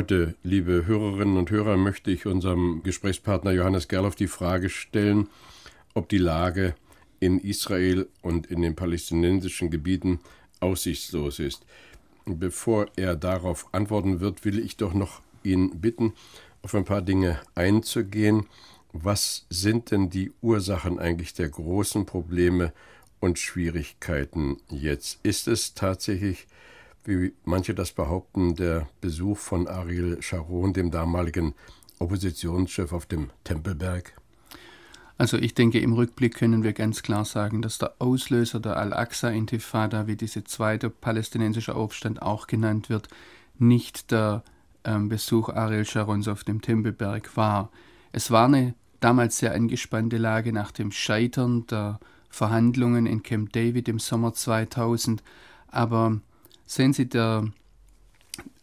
Heute, liebe Hörerinnen und Hörer, möchte ich unserem Gesprächspartner Johannes Gerloff die Frage stellen, ob die Lage in Israel und in den palästinensischen Gebieten aussichtslos ist. Bevor er darauf antworten wird, will ich doch noch ihn bitten, auf ein paar Dinge einzugehen. Was sind denn die Ursachen eigentlich der großen Probleme und Schwierigkeiten jetzt? Ist es tatsächlich wie manche das behaupten, der Besuch von Ariel Sharon, dem damaligen Oppositionschef auf dem Tempelberg? Also ich denke, im Rückblick können wir ganz klar sagen, dass der Auslöser der Al-Aqsa-Intifada, wie diese zweite palästinensische Aufstand auch genannt wird, nicht der ähm, Besuch Ariel Sharons auf dem Tempelberg war. Es war eine damals sehr angespannte Lage nach dem Scheitern der Verhandlungen in Camp David im Sommer 2000, aber sehen Sie, der,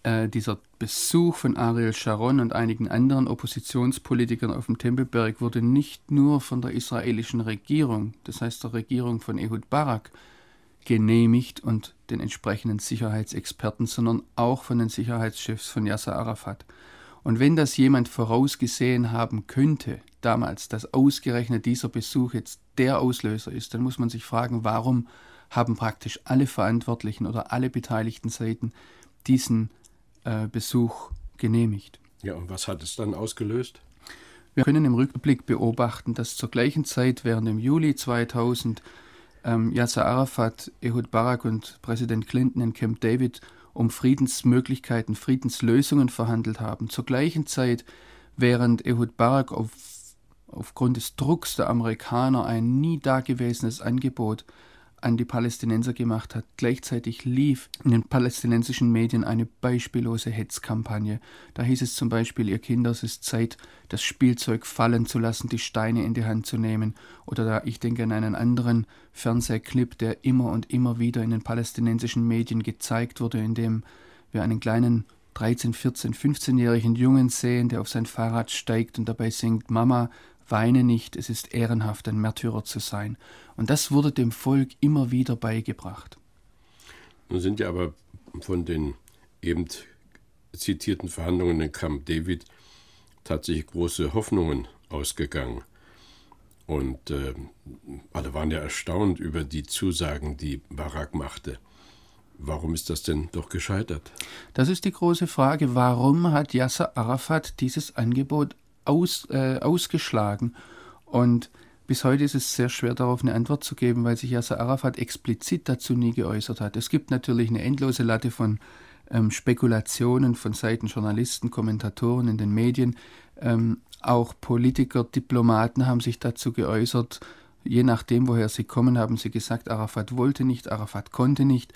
äh, dieser Besuch von Ariel Sharon und einigen anderen Oppositionspolitikern auf dem Tempelberg wurde nicht nur von der israelischen Regierung, das heißt der Regierung von Ehud Barak, genehmigt und den entsprechenden Sicherheitsexperten, sondern auch von den Sicherheitschefs von Yasser Arafat. Und wenn das jemand vorausgesehen haben könnte, damals, dass ausgerechnet dieser Besuch jetzt der Auslöser ist, dann muss man sich fragen, warum haben praktisch alle Verantwortlichen oder alle beteiligten Seiten diesen äh, Besuch genehmigt. Ja, und was hat es dann ausgelöst? Wir können im Rückblick beobachten, dass zur gleichen Zeit während im Juli 2000 ähm, Yasser Arafat, Ehud Barak und Präsident Clinton in Camp David um Friedensmöglichkeiten, Friedenslösungen verhandelt haben. Zur gleichen Zeit, während Ehud Barak auf, aufgrund des Drucks der Amerikaner ein nie dagewesenes Angebot an die Palästinenser gemacht hat. Gleichzeitig lief in den palästinensischen Medien eine beispiellose Hetzkampagne. Da hieß es zum Beispiel, ihr Kinder, es ist Zeit, das Spielzeug fallen zu lassen, die Steine in die Hand zu nehmen. Oder da, ich denke an einen anderen Fernsehclip, der immer und immer wieder in den palästinensischen Medien gezeigt wurde, in dem wir einen kleinen 13, 14, 15-jährigen Jungen sehen, der auf sein Fahrrad steigt und dabei singt, Mama, Weine nicht, es ist ehrenhaft, ein Märtyrer zu sein. Und das wurde dem Volk immer wieder beigebracht. Nun sind ja aber von den eben zitierten Verhandlungen in Camp David tatsächlich große Hoffnungen ausgegangen. Und äh, alle waren ja erstaunt über die Zusagen, die Barak machte. Warum ist das denn doch gescheitert? Das ist die große Frage. Warum hat Yasser Arafat dieses Angebot aus, äh, ausgeschlagen. Und bis heute ist es sehr schwer darauf eine Antwort zu geben, weil sich Yasser Arafat explizit dazu nie geäußert hat. Es gibt natürlich eine endlose Latte von ähm, Spekulationen von Seiten Journalisten, Kommentatoren in den Medien. Ähm, auch Politiker, Diplomaten haben sich dazu geäußert. Je nachdem, woher sie kommen, haben sie gesagt, Arafat wollte nicht, Arafat konnte nicht.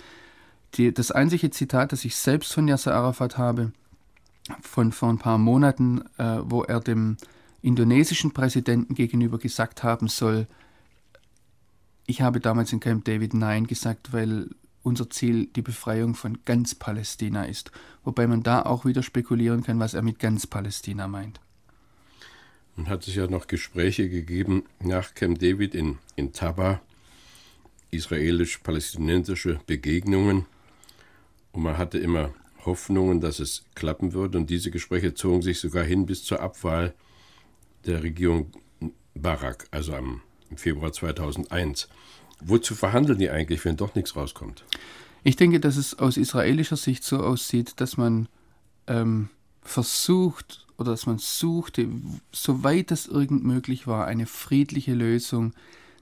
Die, das einzige Zitat, das ich selbst von Yasser Arafat habe, von vor ein paar Monaten, äh, wo er dem indonesischen Präsidenten gegenüber gesagt haben soll, ich habe damals in Camp David Nein gesagt, weil unser Ziel die Befreiung von ganz Palästina ist. Wobei man da auch wieder spekulieren kann, was er mit ganz Palästina meint. Nun hat es ja noch Gespräche gegeben nach Camp David in, in Taba, israelisch-palästinensische Begegnungen. Und man hatte immer Hoffnungen, dass es klappen würde. Und diese Gespräche zogen sich sogar hin bis zur Abwahl der Regierung Barak, also am, im Februar 2001. Wozu verhandeln die eigentlich, wenn doch nichts rauskommt? Ich denke, dass es aus israelischer Sicht so aussieht, dass man ähm, versucht oder dass man suchte, soweit es irgend möglich war, eine friedliche Lösung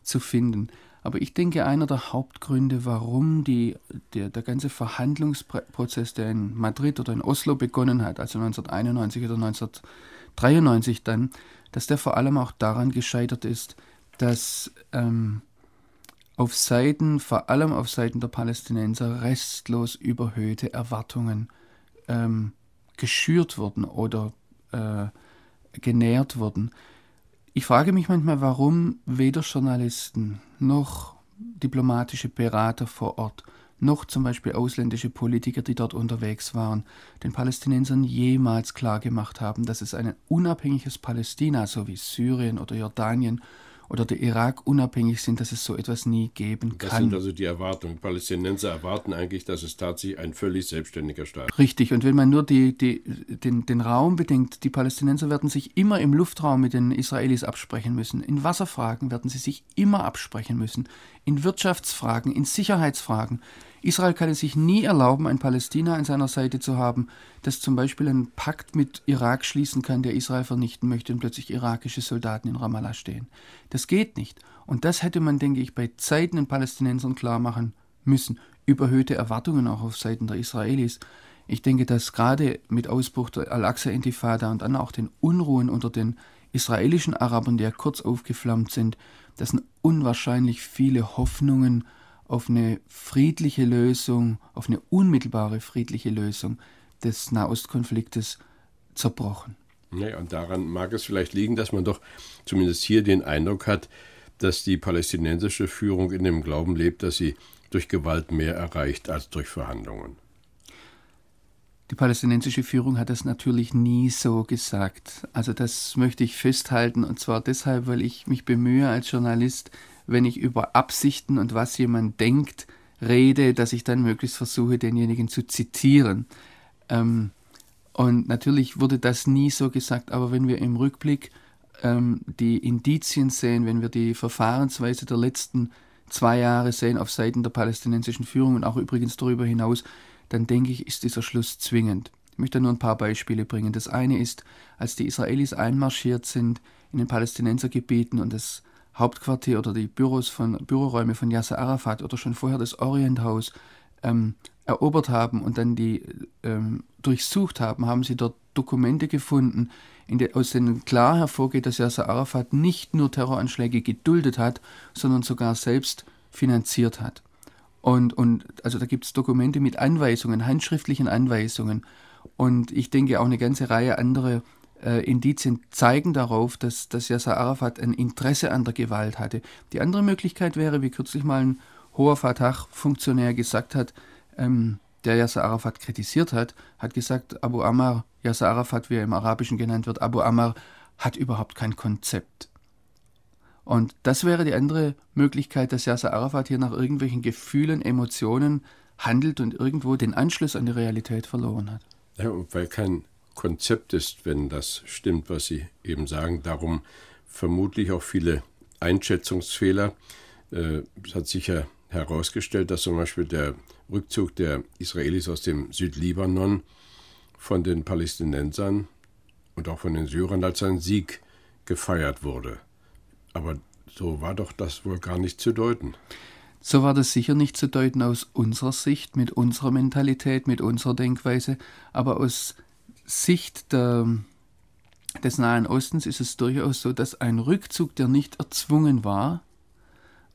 zu finden. Aber ich denke, einer der Hauptgründe, warum die, der, der ganze Verhandlungsprozess, der in Madrid oder in Oslo begonnen hat, also 1991 oder 1993 dann, dass der vor allem auch daran gescheitert ist, dass ähm, auf Seiten, vor allem auf Seiten der Palästinenser, restlos überhöhte Erwartungen ähm, geschürt wurden oder äh, genährt wurden. Ich frage mich manchmal, warum weder Journalisten noch diplomatische Berater vor Ort noch zum Beispiel ausländische Politiker, die dort unterwegs waren, den Palästinensern jemals klargemacht haben, dass es ein unabhängiges Palästina, so wie Syrien oder Jordanien oder der Irak unabhängig sind, dass es so etwas nie geben kann. Das sind also die Erwartungen. Palästinenser erwarten eigentlich, dass es tatsächlich ein völlig selbstständiger Staat ist. Richtig, und wenn man nur die, die, den, den Raum bedenkt, die Palästinenser werden sich immer im Luftraum mit den Israelis absprechen müssen. In Wasserfragen werden sie sich immer absprechen müssen. In Wirtschaftsfragen, in Sicherheitsfragen. Israel kann es sich nie erlauben, ein Palästina an seiner Seite zu haben, das zum Beispiel einen Pakt mit Irak schließen kann, der Israel vernichten möchte und plötzlich irakische Soldaten in Ramallah stehen. Das geht nicht. Und das hätte man, denke ich, bei Zeiten den Palästinensern klar machen müssen. Überhöhte Erwartungen auch auf Seiten der Israelis. Ich denke, dass gerade mit Ausbruch der Al-Aqsa-Intifada und dann auch den Unruhen unter den israelischen Arabern, die ja kurz aufgeflammt sind, dass unwahrscheinlich viele Hoffnungen auf eine friedliche Lösung, auf eine unmittelbare friedliche Lösung des Nahostkonfliktes zerbrochen. Ja, und daran mag es vielleicht liegen, dass man doch zumindest hier den Eindruck hat, dass die palästinensische Führung in dem Glauben lebt, dass sie durch Gewalt mehr erreicht als durch Verhandlungen. Die palästinensische Führung hat das natürlich nie so gesagt. Also das möchte ich festhalten und zwar deshalb, weil ich mich bemühe als Journalist, wenn ich über Absichten und was jemand denkt rede, dass ich dann möglichst versuche, denjenigen zu zitieren. Ähm, und natürlich wurde das nie so gesagt, aber wenn wir im Rückblick ähm, die Indizien sehen, wenn wir die Verfahrensweise der letzten zwei Jahre sehen auf Seiten der palästinensischen Führung und auch übrigens darüber hinaus, dann denke ich, ist dieser Schluss zwingend. Ich möchte nur ein paar Beispiele bringen. Das eine ist, als die Israelis einmarschiert sind in den Palästinensergebieten und das Hauptquartier oder die Büros von, Büroräume von Yasser Arafat oder schon vorher das Orient House ähm, erobert haben und dann die ähm, durchsucht haben, haben sie dort Dokumente gefunden, de, aus denen klar hervorgeht, dass Yasser Arafat nicht nur Terroranschläge geduldet hat, sondern sogar selbst finanziert hat. Und, und also da gibt es Dokumente mit Anweisungen, handschriftlichen Anweisungen. Und ich denke auch eine ganze Reihe andere äh, Indizien zeigen darauf, dass, dass Yasser Arafat ein Interesse an der Gewalt hatte. Die andere Möglichkeit wäre, wie kürzlich mal ein hoher Fatah-Funktionär gesagt hat, ähm, der Yasser Arafat kritisiert hat, hat gesagt, Abu Ammar, Yasser Arafat, wie er im Arabischen genannt wird, Abu Ammar hat überhaupt kein Konzept. Und das wäre die andere Möglichkeit, dass Yasser Arafat hier nach irgendwelchen Gefühlen, Emotionen handelt und irgendwo den Anschluss an die Realität verloren hat. Ja, weil kein Konzept ist, wenn das stimmt, was Sie eben sagen. Darum vermutlich auch viele Einschätzungsfehler. Äh, es hat sicher herausgestellt, dass zum Beispiel der Rückzug der Israelis aus dem Südlibanon von den Palästinensern und auch von den Syrern als ein Sieg gefeiert wurde. Aber so war doch das wohl gar nicht zu deuten. So war das sicher nicht zu deuten aus unserer Sicht, mit unserer Mentalität, mit unserer Denkweise, aber aus Sicht der, des Nahen Ostens ist es durchaus so, dass ein Rückzug, der nicht erzwungen war,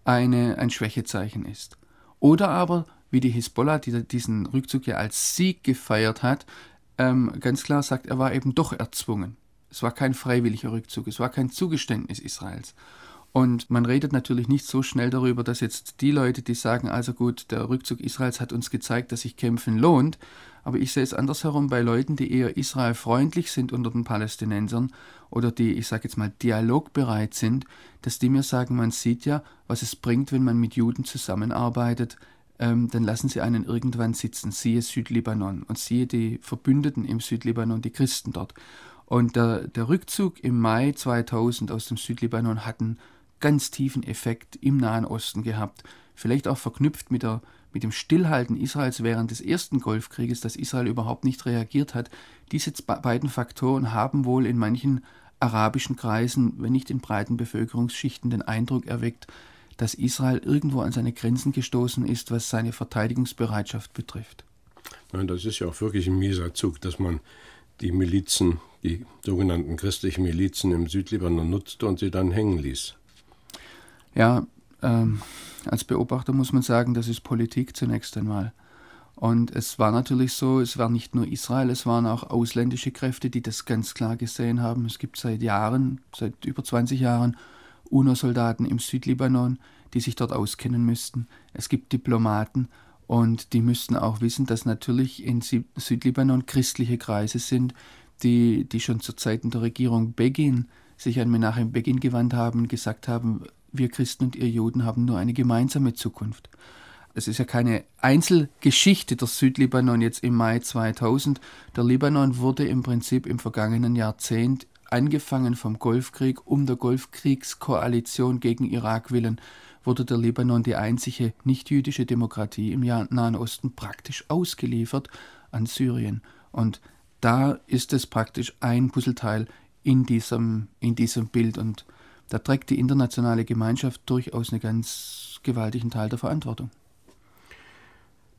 eine, ein Schwächezeichen ist. Oder aber, wie die Hisbollah, die diesen Rückzug ja als Sieg gefeiert hat, ähm, ganz klar sagt, er war eben doch erzwungen. Es war kein freiwilliger Rückzug, es war kein Zugeständnis Israels. Und man redet natürlich nicht so schnell darüber, dass jetzt die Leute, die sagen, also gut, der Rückzug Israels hat uns gezeigt, dass sich kämpfen lohnt, aber ich sehe es andersherum bei Leuten, die eher israelfreundlich sind unter den Palästinensern oder die, ich sage jetzt mal, dialogbereit sind, dass die mir sagen, man sieht ja, was es bringt, wenn man mit Juden zusammenarbeitet, ähm, dann lassen sie einen irgendwann sitzen, siehe Südlibanon und siehe die Verbündeten im Südlibanon, die Christen dort. Und der, der Rückzug im Mai 2000 aus dem Südlibanon hatten ganz tiefen Effekt im Nahen Osten gehabt. Vielleicht auch verknüpft mit, der, mit dem Stillhalten Israels während des ersten Golfkrieges, dass Israel überhaupt nicht reagiert hat. Diese beiden Faktoren haben wohl in manchen arabischen Kreisen, wenn nicht in breiten Bevölkerungsschichten, den Eindruck erweckt, dass Israel irgendwo an seine Grenzen gestoßen ist, was seine Verteidigungsbereitschaft betrifft. Nein, das ist ja auch wirklich ein mieser Zug, dass man die Milizen, die sogenannten christlichen Milizen im Südlibanon nutzte und sie dann hängen ließ. Ja, ähm, als Beobachter muss man sagen, das ist Politik zunächst einmal. Und es war natürlich so, es war nicht nur Israel, es waren auch ausländische Kräfte, die das ganz klar gesehen haben. Es gibt seit Jahren, seit über 20 Jahren, UNO-Soldaten im Südlibanon, die sich dort auskennen müssten. Es gibt Diplomaten und die müssten auch wissen, dass natürlich in Südlibanon christliche Kreise sind, die, die schon zu Zeiten der Regierung Begin sich an Menachem Begin gewandt haben gesagt haben, wir Christen und ihr Juden haben nur eine gemeinsame Zukunft. Es ist ja keine Einzelgeschichte der Südlibanon jetzt im Mai 2000. Der Libanon wurde im Prinzip im vergangenen Jahrzehnt angefangen vom Golfkrieg, um der Golfkriegskoalition gegen Irak willen, wurde der Libanon die einzige nichtjüdische Demokratie im Nahen Osten praktisch ausgeliefert an Syrien. Und da ist es praktisch ein Puzzleteil in diesem, in diesem Bild. Und da trägt die internationale Gemeinschaft durchaus einen ganz gewaltigen Teil der Verantwortung.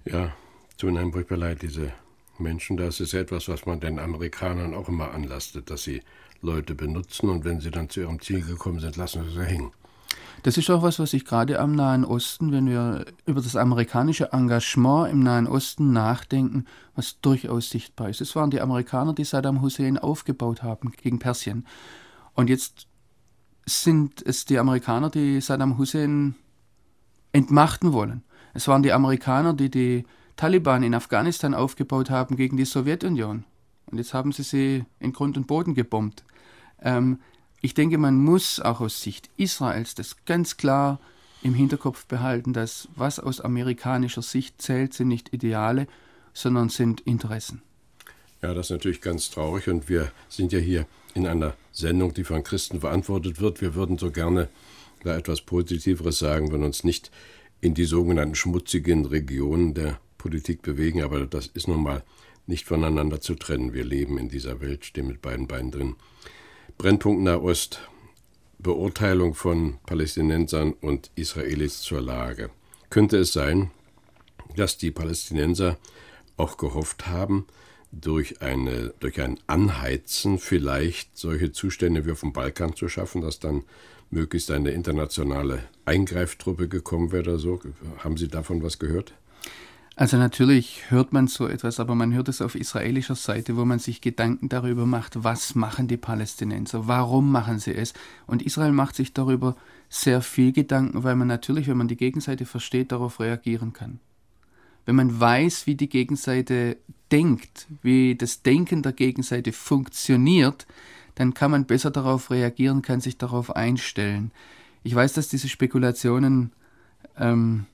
Ja, tun einem furchtbar leid, diese Menschen. Das ist etwas, was man den Amerikanern auch immer anlastet, dass sie Leute benutzen und wenn sie dann zu ihrem Ziel gekommen sind, lassen sie sie hängen. Das ist auch was, was ich gerade am Nahen Osten, wenn wir über das amerikanische Engagement im Nahen Osten nachdenken, was durchaus sichtbar ist. Es waren die Amerikaner, die Saddam Hussein aufgebaut haben gegen Persien. Und jetzt sind es die Amerikaner, die Saddam Hussein entmachten wollen. Es waren die Amerikaner, die die Taliban in Afghanistan aufgebaut haben gegen die Sowjetunion. Und jetzt haben sie sie in Grund und Boden gebombt. Ähm, ich denke, man muss auch aus Sicht Israels das ganz klar im Hinterkopf behalten, dass was aus amerikanischer Sicht zählt, sind nicht Ideale, sondern sind Interessen. Ja, das ist natürlich ganz traurig und wir sind ja hier in einer Sendung, die von Christen verantwortet wird. Wir würden so gerne da etwas Positiveres sagen, wenn uns nicht in die sogenannten schmutzigen Regionen der Politik bewegen, aber das ist nun mal nicht voneinander zu trennen. Wir leben in dieser Welt, stehen mit beiden Beinen drin. Brennpunkt Nahost, Beurteilung von Palästinensern und Israelis zur Lage. Könnte es sein, dass die Palästinenser auch gehofft haben, durch, eine, durch ein Anheizen vielleicht solche Zustände wie auf dem Balkan zu schaffen, dass dann möglichst eine internationale Eingreiftruppe gekommen wäre oder so? Haben Sie davon was gehört? Also natürlich hört man so etwas, aber man hört es auf israelischer Seite, wo man sich Gedanken darüber macht, was machen die Palästinenser, warum machen sie es. Und Israel macht sich darüber sehr viel Gedanken, weil man natürlich, wenn man die Gegenseite versteht, darauf reagieren kann. Wenn man weiß, wie die Gegenseite denkt, wie das Denken der Gegenseite funktioniert, dann kann man besser darauf reagieren, kann sich darauf einstellen. Ich weiß, dass diese Spekulationen ähm,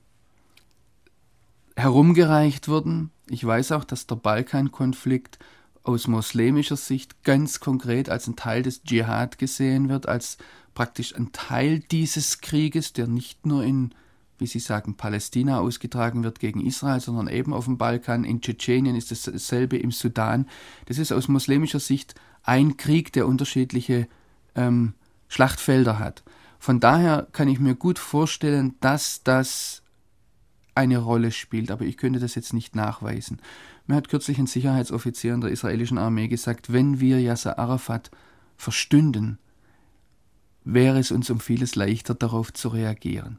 herumgereicht wurden. Ich weiß auch, dass der Balkankonflikt aus muslimischer Sicht ganz konkret als ein Teil des Dschihad gesehen wird, als praktisch ein Teil dieses Krieges, der nicht nur in, wie Sie sagen, Palästina ausgetragen wird gegen Israel, sondern eben auf dem Balkan, in Tschetschenien ist dasselbe im Sudan. Das ist aus muslimischer Sicht ein Krieg, der unterschiedliche ähm, Schlachtfelder hat. Von daher kann ich mir gut vorstellen, dass das eine Rolle spielt, aber ich könnte das jetzt nicht nachweisen. Mir hat kürzlich ein Sicherheitsoffizier in der israelischen Armee gesagt, wenn wir Yasser Arafat verstünden, wäre es uns um vieles leichter darauf zu reagieren.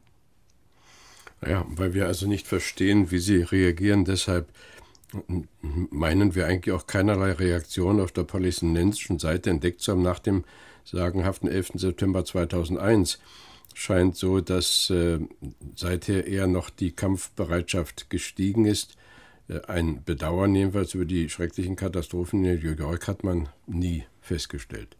Ja, weil wir also nicht verstehen, wie sie reagieren, deshalb meinen wir eigentlich auch keinerlei Reaktion auf der palästinensischen Seite entdeckt zu haben nach dem sagenhaften 11. September 2001 scheint so, dass äh, seither eher noch die Kampfbereitschaft gestiegen ist. Äh, ein Bedauern jedenfalls über die schrecklichen Katastrophen in New York hat man nie festgestellt.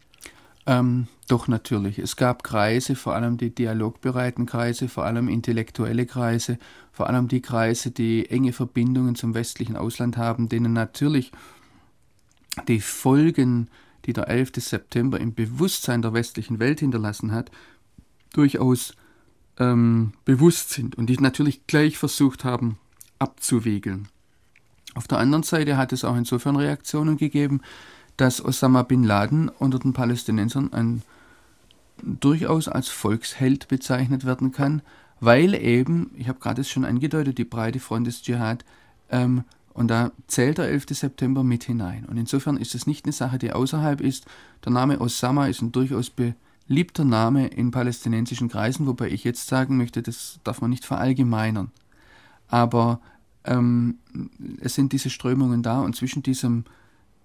Ähm, doch natürlich. Es gab Kreise, vor allem die dialogbereiten Kreise, vor allem intellektuelle Kreise, vor allem die Kreise, die enge Verbindungen zum westlichen Ausland haben, denen natürlich die Folgen, die der 11. September im Bewusstsein der westlichen Welt hinterlassen hat, durchaus ähm, bewusst sind und die natürlich gleich versucht haben abzuwiegeln. Auf der anderen Seite hat es auch insofern Reaktionen gegeben, dass Osama bin Laden unter den Palästinensern ein, durchaus als Volksheld bezeichnet werden kann, weil eben, ich habe gerade es schon angedeutet, die breite Front des Dschihad, ähm, und da zählt der 11. September mit hinein. Und insofern ist es nicht eine Sache, die außerhalb ist. Der Name Osama ist ein durchaus be beliebter Name in palästinensischen Kreisen, wobei ich jetzt sagen möchte, das darf man nicht verallgemeinern. Aber ähm, es sind diese Strömungen da und zwischen diesem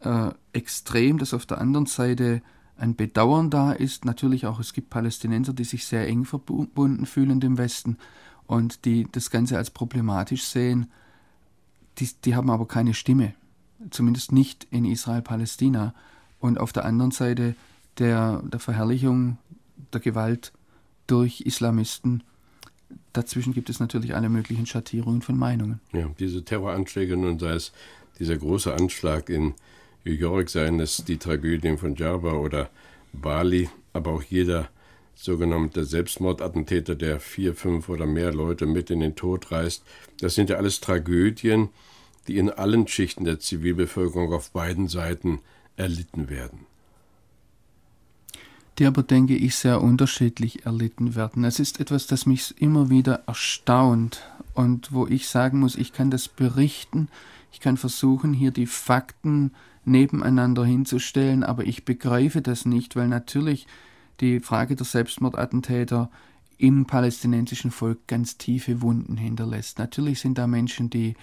äh, Extrem, das auf der anderen Seite ein Bedauern da ist, natürlich auch, es gibt Palästinenser, die sich sehr eng verbunden fühlen dem Westen und die das Ganze als problematisch sehen, die, die haben aber keine Stimme, zumindest nicht in Israel-Palästina. Und auf der anderen Seite der, der Verherrlichung der Gewalt durch Islamisten, dazwischen gibt es natürlich alle möglichen Schattierungen von Meinungen. Ja, diese Terroranschläge, nun sei es dieser große Anschlag in New York, seien es die Tragödien von Djerba oder Bali, aber auch jeder sogenannte Selbstmordattentäter, der vier, fünf oder mehr Leute mit in den Tod reißt, das sind ja alles Tragödien, die in allen Schichten der Zivilbevölkerung auf beiden Seiten erlitten werden die aber, denke ich, sehr unterschiedlich erlitten werden. Es ist etwas, das mich immer wieder erstaunt und wo ich sagen muss, ich kann das berichten, ich kann versuchen, hier die Fakten nebeneinander hinzustellen, aber ich begreife das nicht, weil natürlich die Frage der Selbstmordattentäter im palästinensischen Volk ganz tiefe Wunden hinterlässt. Natürlich sind da Menschen, die,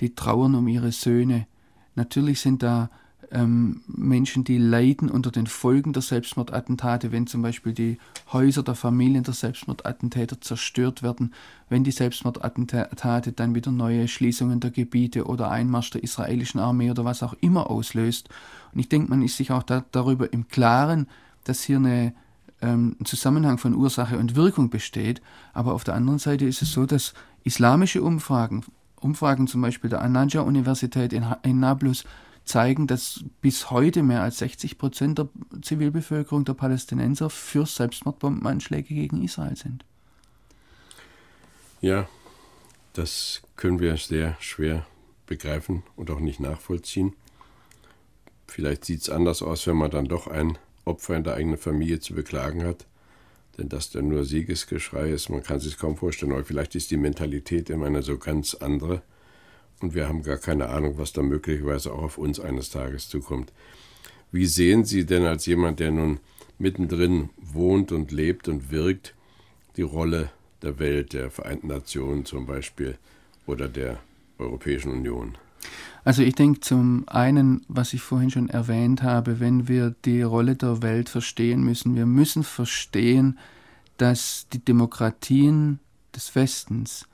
die trauern um ihre Söhne. Natürlich sind da ähm, Menschen, die leiden unter den Folgen der Selbstmordattentate, wenn zum Beispiel die Häuser der Familien der Selbstmordattentäter zerstört werden, wenn die Selbstmordattentate dann wieder neue Schließungen der Gebiete oder Einmarsch der israelischen Armee oder was auch immer auslöst. Und ich denke, man ist sich auch da, darüber im Klaren, dass hier eine, ähm, ein Zusammenhang von Ursache und Wirkung besteht. Aber auf der anderen Seite ist es so, dass islamische Umfragen, Umfragen zum Beispiel der Ananja-Universität in, in Nablus, zeigen, dass bis heute mehr als 60 Prozent der Zivilbevölkerung der Palästinenser für Selbstmordbombenanschläge gegen Israel sind. Ja, das können wir sehr schwer begreifen und auch nicht nachvollziehen. Vielleicht sieht es anders aus, wenn man dann doch ein Opfer in der eigenen Familie zu beklagen hat. Denn dass da nur Siegesgeschrei ist, man kann es sich kaum vorstellen. Aber vielleicht ist die Mentalität immer eine so ganz andere und wir haben gar keine Ahnung, was da möglicherweise auch auf uns eines Tages zukommt. Wie sehen Sie denn als jemand, der nun mittendrin wohnt und lebt und wirkt, die Rolle der Welt, der Vereinten Nationen zum Beispiel oder der Europäischen Union? Also ich denke zum einen, was ich vorhin schon erwähnt habe, wenn wir die Rolle der Welt verstehen müssen, wir müssen verstehen, dass die Demokratien des Westens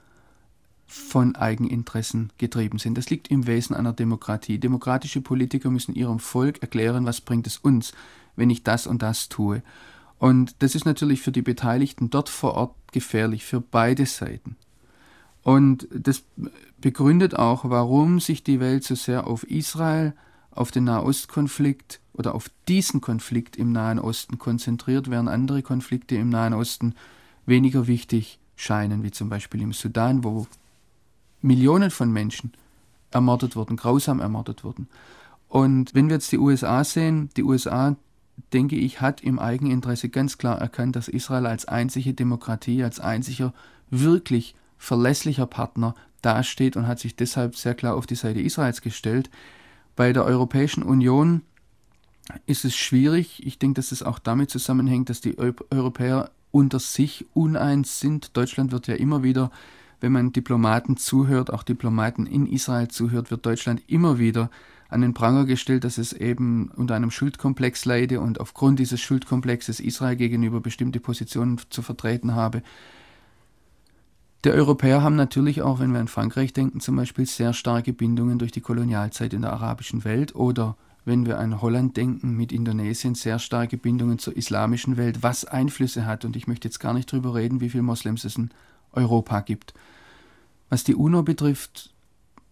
von Eigeninteressen getrieben sind. Das liegt im Wesen einer Demokratie. Demokratische Politiker müssen ihrem Volk erklären, was bringt es uns, wenn ich das und das tue. Und das ist natürlich für die Beteiligten dort vor Ort gefährlich, für beide Seiten. Und das begründet auch, warum sich die Welt so sehr auf Israel, auf den Nahostkonflikt oder auf diesen Konflikt im Nahen Osten konzentriert, während andere Konflikte im Nahen Osten weniger wichtig scheinen, wie zum Beispiel im Sudan, wo Millionen von Menschen ermordet wurden, grausam ermordet wurden. Und wenn wir jetzt die USA sehen, die USA, denke ich, hat im Eigeninteresse ganz klar erkannt, dass Israel als einzige Demokratie, als einziger wirklich verlässlicher Partner dasteht und hat sich deshalb sehr klar auf die Seite Israels gestellt. Bei der Europäischen Union ist es schwierig. Ich denke, dass es auch damit zusammenhängt, dass die Europäer unter sich uneins sind. Deutschland wird ja immer wieder wenn man Diplomaten zuhört, auch Diplomaten in Israel zuhört, wird Deutschland immer wieder an den Pranger gestellt, dass es eben unter einem Schuldkomplex leide und aufgrund dieses Schuldkomplexes Israel gegenüber bestimmte Positionen zu vertreten habe. Die Europäer haben natürlich auch, wenn wir an Frankreich denken, zum Beispiel sehr starke Bindungen durch die Kolonialzeit in der arabischen Welt oder wenn wir an Holland denken, mit Indonesien sehr starke Bindungen zur islamischen Welt, was Einflüsse hat. Und ich möchte jetzt gar nicht darüber reden, wie viele Moslems es in Europa gibt. Was die UNO betrifft,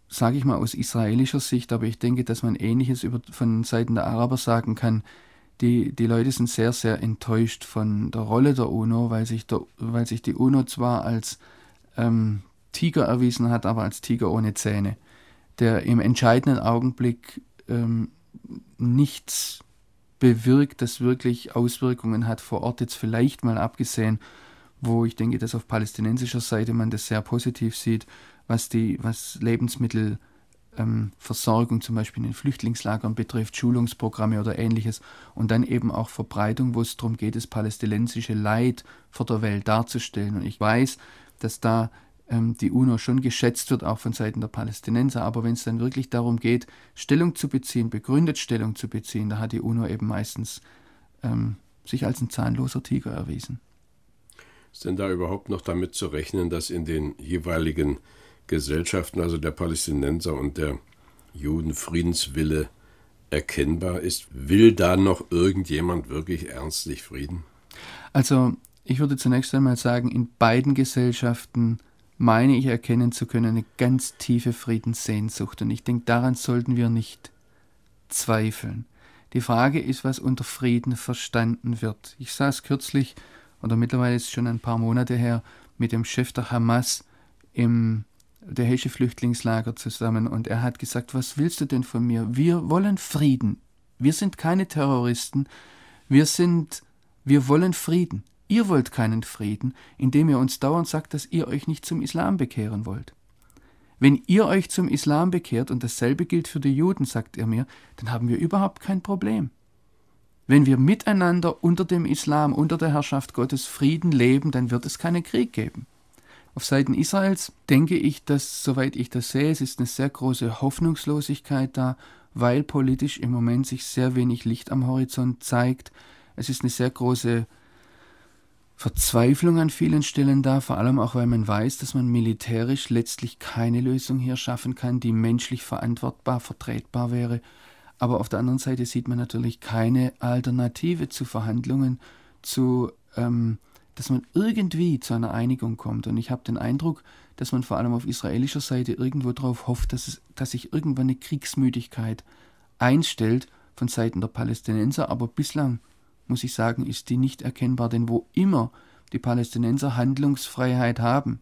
sage ich mal aus israelischer Sicht, aber ich denke, dass man Ähnliches über, von Seiten der Araber sagen kann. Die, die Leute sind sehr, sehr enttäuscht von der Rolle der UNO, weil sich, der, weil sich die UNO zwar als ähm, Tiger erwiesen hat, aber als Tiger ohne Zähne, der im entscheidenden Augenblick ähm, nichts bewirkt, das wirklich Auswirkungen hat vor Ort, jetzt vielleicht mal abgesehen wo ich denke, dass auf palästinensischer Seite man das sehr positiv sieht, was die was Lebensmittel ähm, zum Beispiel in den Flüchtlingslagern betrifft, Schulungsprogramme oder ähnliches und dann eben auch Verbreitung, wo es darum geht, das palästinensische Leid vor der Welt darzustellen. Und ich weiß, dass da ähm, die UNO schon geschätzt wird, auch von Seiten der Palästinenser, aber wenn es dann wirklich darum geht, Stellung zu beziehen, begründet Stellung zu beziehen, da hat die UNO eben meistens ähm, sich als ein zahnloser Tiger erwiesen. Ist denn da überhaupt noch damit zu rechnen, dass in den jeweiligen Gesellschaften, also der Palästinenser und der Juden, Friedenswille erkennbar ist? Will da noch irgendjemand wirklich ernstlich Frieden? Also ich würde zunächst einmal sagen, in beiden Gesellschaften meine ich erkennen zu können eine ganz tiefe Friedenssehnsucht. Und ich denke, daran sollten wir nicht zweifeln. Die Frage ist, was unter Frieden verstanden wird. Ich saß kürzlich, oder mittlerweile ist es schon ein paar Monate her, mit dem Chef der Hamas im der Hesche Flüchtlingslager zusammen und er hat gesagt, was willst du denn von mir? Wir wollen Frieden. Wir sind keine Terroristen. Wir sind, wir wollen Frieden. Ihr wollt keinen Frieden, indem ihr uns dauernd sagt, dass ihr euch nicht zum Islam bekehren wollt. Wenn ihr euch zum Islam bekehrt, und dasselbe gilt für die Juden, sagt er mir, dann haben wir überhaupt kein Problem. Wenn wir miteinander unter dem Islam, unter der Herrschaft Gottes Frieden leben, dann wird es keinen Krieg geben. Auf Seiten Israels denke ich, dass, soweit ich das sehe, es ist eine sehr große Hoffnungslosigkeit da, weil politisch im Moment sich sehr wenig Licht am Horizont zeigt. Es ist eine sehr große Verzweiflung an vielen Stellen da, vor allem auch, weil man weiß, dass man militärisch letztlich keine Lösung hier schaffen kann, die menschlich verantwortbar, vertretbar wäre. Aber auf der anderen Seite sieht man natürlich keine Alternative zu Verhandlungen, zu ähm, dass man irgendwie zu einer Einigung kommt. Und ich habe den Eindruck, dass man vor allem auf israelischer Seite irgendwo darauf hofft, dass, es, dass sich irgendwann eine Kriegsmüdigkeit einstellt von Seiten der Palästinenser. Aber bislang, muss ich sagen, ist die nicht erkennbar. Denn wo immer die Palästinenser Handlungsfreiheit haben,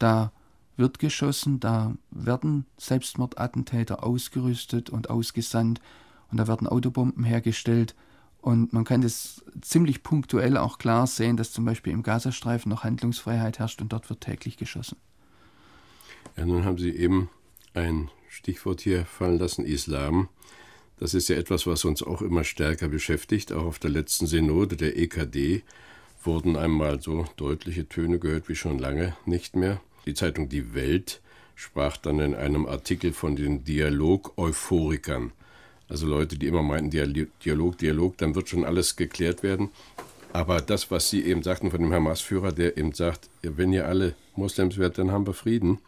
da wird geschossen, da werden Selbstmordattentäter ausgerüstet und ausgesandt und da werden Autobomben hergestellt. Und man kann das ziemlich punktuell auch klar sehen, dass zum Beispiel im Gazastreifen noch Handlungsfreiheit herrscht und dort wird täglich geschossen. Ja, nun haben Sie eben ein Stichwort hier fallen lassen, Islam. Das ist ja etwas, was uns auch immer stärker beschäftigt. Auch auf der letzten Synode der EKD wurden einmal so deutliche Töne gehört wie schon lange nicht mehr. Die Zeitung Die Welt sprach dann in einem Artikel von den Dialog-Euphorikern. Also Leute, die immer meinten, Dialog, Dialog, dann wird schon alles geklärt werden. Aber das, was Sie eben sagten von dem Hamas-Führer, der eben sagt, wenn ihr alle Moslems werdet, dann haben wir Frieden,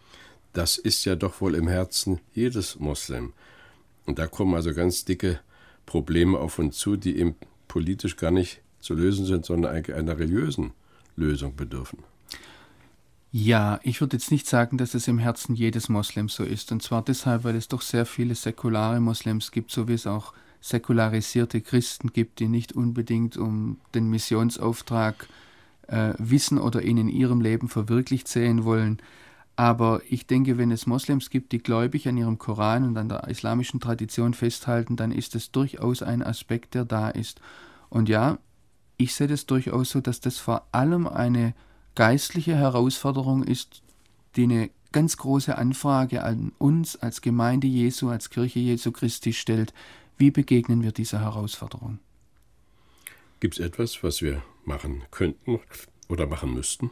das ist ja doch wohl im Herzen jedes Moslem. Und da kommen also ganz dicke Probleme auf uns zu, die eben politisch gar nicht zu lösen sind, sondern eigentlich einer religiösen Lösung bedürfen. Ja, ich würde jetzt nicht sagen, dass es im Herzen jedes Moslems so ist. Und zwar deshalb, weil es doch sehr viele säkulare Moslems gibt, so wie es auch säkularisierte Christen gibt, die nicht unbedingt um den Missionsauftrag äh, wissen oder ihn in ihrem Leben verwirklicht sehen wollen. Aber ich denke, wenn es Moslems gibt, die gläubig an ihrem Koran und an der islamischen Tradition festhalten, dann ist es durchaus ein Aspekt, der da ist. Und ja, ich sehe das durchaus so, dass das vor allem eine geistliche Herausforderung ist, die eine ganz große Anfrage an uns als Gemeinde Jesu, als Kirche Jesu Christi stellt. Wie begegnen wir dieser Herausforderung? Gibt es etwas, was wir machen könnten oder machen müssten?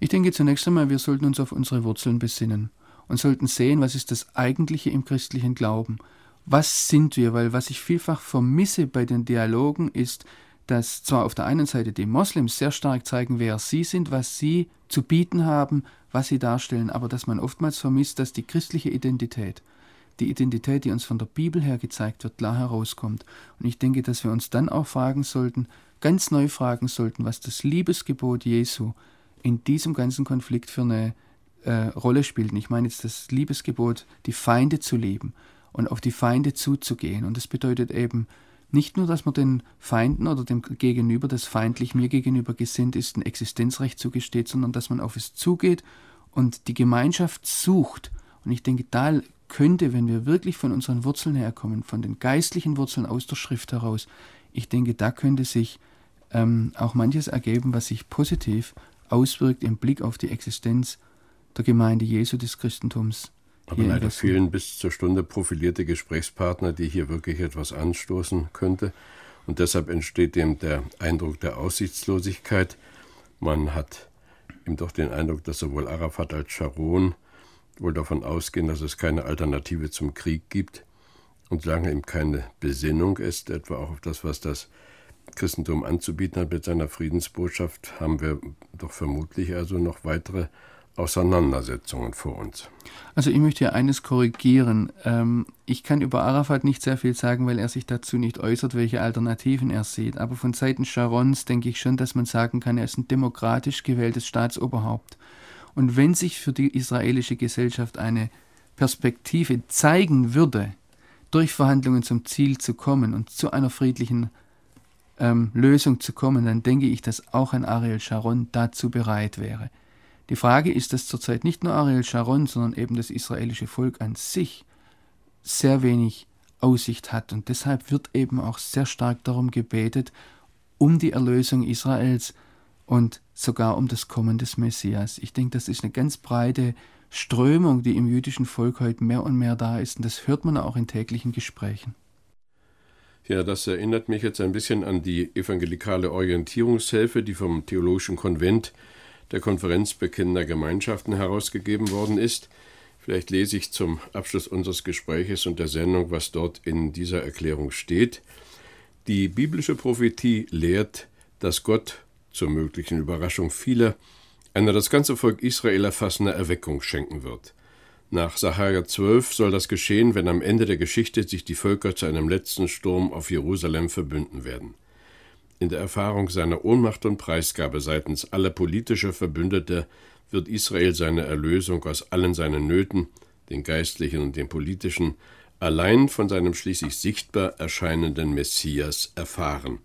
Ich denke zunächst einmal, wir sollten uns auf unsere Wurzeln besinnen und sollten sehen, was ist das Eigentliche im christlichen Glauben. Was sind wir? Weil was ich vielfach vermisse bei den Dialogen ist, dass zwar auf der einen Seite die Moslems sehr stark zeigen, wer sie sind, was sie zu bieten haben, was sie darstellen, aber dass man oftmals vermisst, dass die christliche Identität, die Identität, die uns von der Bibel her gezeigt wird, klar herauskommt. Und ich denke, dass wir uns dann auch fragen sollten, ganz neu fragen sollten, was das Liebesgebot Jesu in diesem ganzen Konflikt für eine äh, Rolle spielt. Und ich meine jetzt das Liebesgebot, die Feinde zu lieben und auf die Feinde zuzugehen. Und das bedeutet eben, nicht nur, dass man den Feinden oder dem Gegenüber, das feindlich mir gegenüber gesinnt ist, ein Existenzrecht zugesteht, sondern dass man auf es zugeht und die Gemeinschaft sucht. Und ich denke, da könnte, wenn wir wirklich von unseren Wurzeln herkommen, von den geistlichen Wurzeln aus der Schrift heraus, ich denke, da könnte sich ähm, auch manches ergeben, was sich positiv auswirkt im Blick auf die Existenz der Gemeinde Jesu des Christentums Aber leider fehlen bis zur Stunde profilierte Gesprächspartner, die hier wirklich etwas anstoßen könnte. Und deshalb entsteht dem der Eindruck der Aussichtslosigkeit. Man hat ihm doch den Eindruck, dass sowohl Arafat als Sharon wohl davon ausgehen, dass es keine Alternative zum Krieg gibt. Und solange ihm keine Besinnung ist, etwa auch auf das, was das Christentum anzubieten hat mit seiner Friedensbotschaft, haben wir doch vermutlich also noch weitere Auseinandersetzungen vor uns. Also ich möchte hier eines korrigieren. Ähm, ich kann über Arafat nicht sehr viel sagen, weil er sich dazu nicht äußert, welche Alternativen er sieht. Aber von Seiten Sharons denke ich schon, dass man sagen kann, er ist ein demokratisch gewähltes Staatsoberhaupt. Und wenn sich für die israelische Gesellschaft eine Perspektive zeigen würde, durch Verhandlungen zum Ziel zu kommen und zu einer friedlichen ähm, Lösung zu kommen, dann denke ich, dass auch ein Ariel Sharon dazu bereit wäre. Die Frage ist, dass zurzeit nicht nur Ariel Sharon, sondern eben das israelische Volk an sich sehr wenig Aussicht hat. Und deshalb wird eben auch sehr stark darum gebetet, um die Erlösung Israels und sogar um das Kommen des Messias. Ich denke, das ist eine ganz breite Strömung, die im jüdischen Volk heute mehr und mehr da ist. Und das hört man auch in täglichen Gesprächen. Ja, das erinnert mich jetzt ein bisschen an die evangelikale Orientierungshilfe, die vom Theologischen Konvent der Konferenz bekennender Gemeinschaften herausgegeben worden ist. Vielleicht lese ich zum Abschluss unseres Gespräches und der Sendung, was dort in dieser Erklärung steht. Die biblische Prophetie lehrt, dass Gott zur möglichen Überraschung vieler einer das ganze Volk Israel erfassende Erweckung schenken wird. Nach Sacharja 12 soll das geschehen, wenn am Ende der Geschichte sich die Völker zu einem letzten Sturm auf Jerusalem verbünden werden in der Erfahrung seiner Ohnmacht und Preisgabe seitens aller politischer Verbündete wird Israel seine Erlösung aus allen seinen Nöten, den geistlichen und den politischen, allein von seinem schließlich sichtbar erscheinenden Messias erfahren.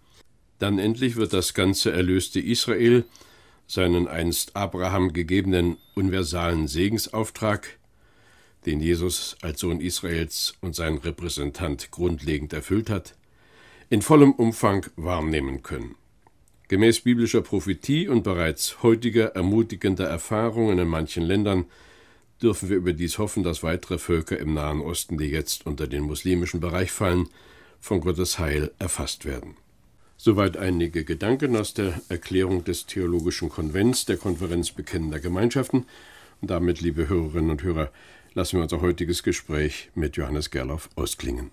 Dann endlich wird das ganze erlöste Israel seinen einst Abraham gegebenen universalen Segensauftrag, den Jesus als Sohn Israels und sein Repräsentant grundlegend erfüllt hat, in vollem Umfang wahrnehmen können. Gemäß biblischer Prophetie und bereits heutiger ermutigender Erfahrungen in manchen Ländern dürfen wir überdies hoffen, dass weitere Völker im Nahen Osten, die jetzt unter den muslimischen Bereich fallen, von Gottes Heil erfasst werden. Soweit einige Gedanken aus der Erklärung des Theologischen Konvents der Konferenz bekennender Gemeinschaften. Und damit, liebe Hörerinnen und Hörer, lassen wir unser heutiges Gespräch mit Johannes Gerloff ausklingen.